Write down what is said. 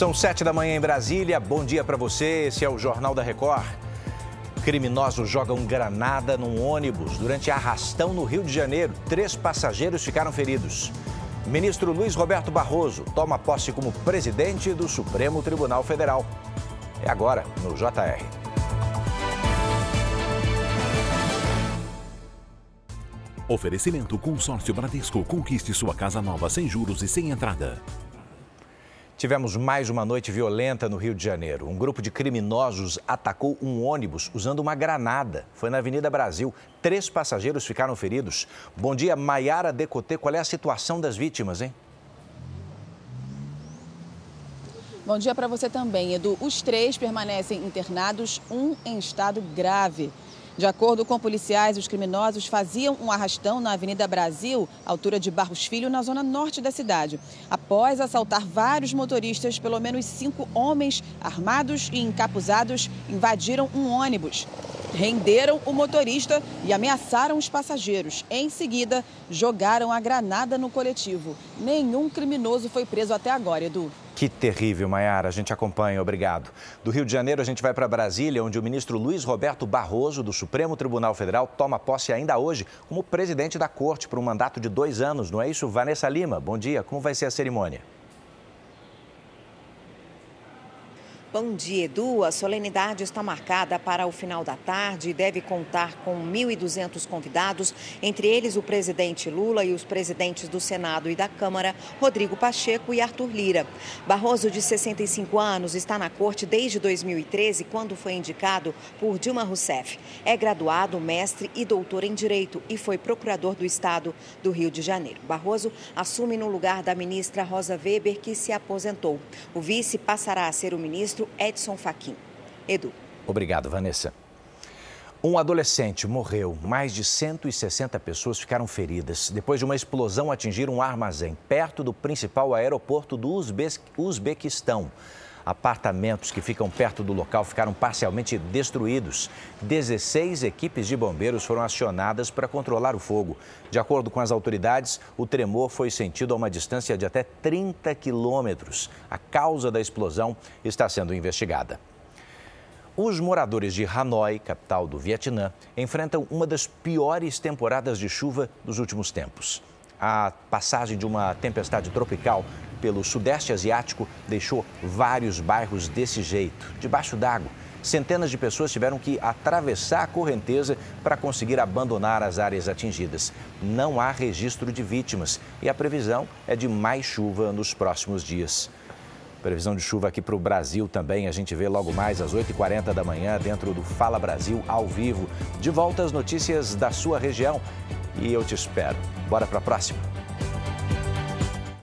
São sete da manhã em Brasília. Bom dia para você. Esse é o Jornal da Record. Criminosos jogam granada num ônibus durante arrastão no Rio de Janeiro. Três passageiros ficaram feridos. Ministro Luiz Roberto Barroso toma posse como presidente do Supremo Tribunal Federal. É agora no JR. Oferecimento Consórcio Bradesco. Conquiste sua casa nova sem juros e sem entrada. Tivemos mais uma noite violenta no Rio de Janeiro. Um grupo de criminosos atacou um ônibus usando uma granada. Foi na Avenida Brasil. Três passageiros ficaram feridos. Bom dia, Maiara Decotê. Qual é a situação das vítimas, hein? Bom dia para você também, Edu. Os três permanecem internados, um em estado grave. De acordo com policiais, os criminosos faziam um arrastão na Avenida Brasil, altura de Barros Filho, na zona norte da cidade. Após assaltar vários motoristas, pelo menos cinco homens armados e encapuzados invadiram um ônibus. Renderam o motorista e ameaçaram os passageiros. Em seguida, jogaram a granada no coletivo. Nenhum criminoso foi preso até agora, Edu. Que terrível, Maiara. A gente acompanha, obrigado. Do Rio de Janeiro, a gente vai para Brasília, onde o ministro Luiz Roberto Barroso, do Supremo Tribunal Federal, toma posse ainda hoje como presidente da corte por um mandato de dois anos. Não é isso? Vanessa Lima, bom dia. Como vai ser a cerimônia? Bom dia, Edu. A solenidade está marcada para o final da tarde e deve contar com 1.200 convidados, entre eles o presidente Lula e os presidentes do Senado e da Câmara, Rodrigo Pacheco e Arthur Lira. Barroso, de 65 anos, está na corte desde 2013, quando foi indicado por Dilma Rousseff. É graduado, mestre e doutor em Direito e foi procurador do Estado do Rio de Janeiro. Barroso assume no lugar da ministra Rosa Weber, que se aposentou. O vice passará a ser o ministro Edson Fachin. Edu. Obrigado, Vanessa. Um adolescente morreu, mais de 160 pessoas ficaram feridas depois de uma explosão atingir um armazém perto do principal aeroporto do Uzbequistão. Apartamentos que ficam perto do local ficaram parcialmente destruídos. 16 equipes de bombeiros foram acionadas para controlar o fogo. De acordo com as autoridades, o tremor foi sentido a uma distância de até 30 quilômetros. A causa da explosão está sendo investigada. Os moradores de Hanoi, capital do Vietnã, enfrentam uma das piores temporadas de chuva dos últimos tempos. A passagem de uma tempestade tropical pelo Sudeste Asiático deixou vários bairros desse jeito, debaixo d'água. Centenas de pessoas tiveram que atravessar a correnteza para conseguir abandonar as áreas atingidas. Não há registro de vítimas e a previsão é de mais chuva nos próximos dias. Previsão de chuva aqui para o Brasil também. A gente vê logo mais às 8h40 da manhã, dentro do Fala Brasil ao vivo. De volta às notícias da sua região. E eu te espero. Bora para a próxima.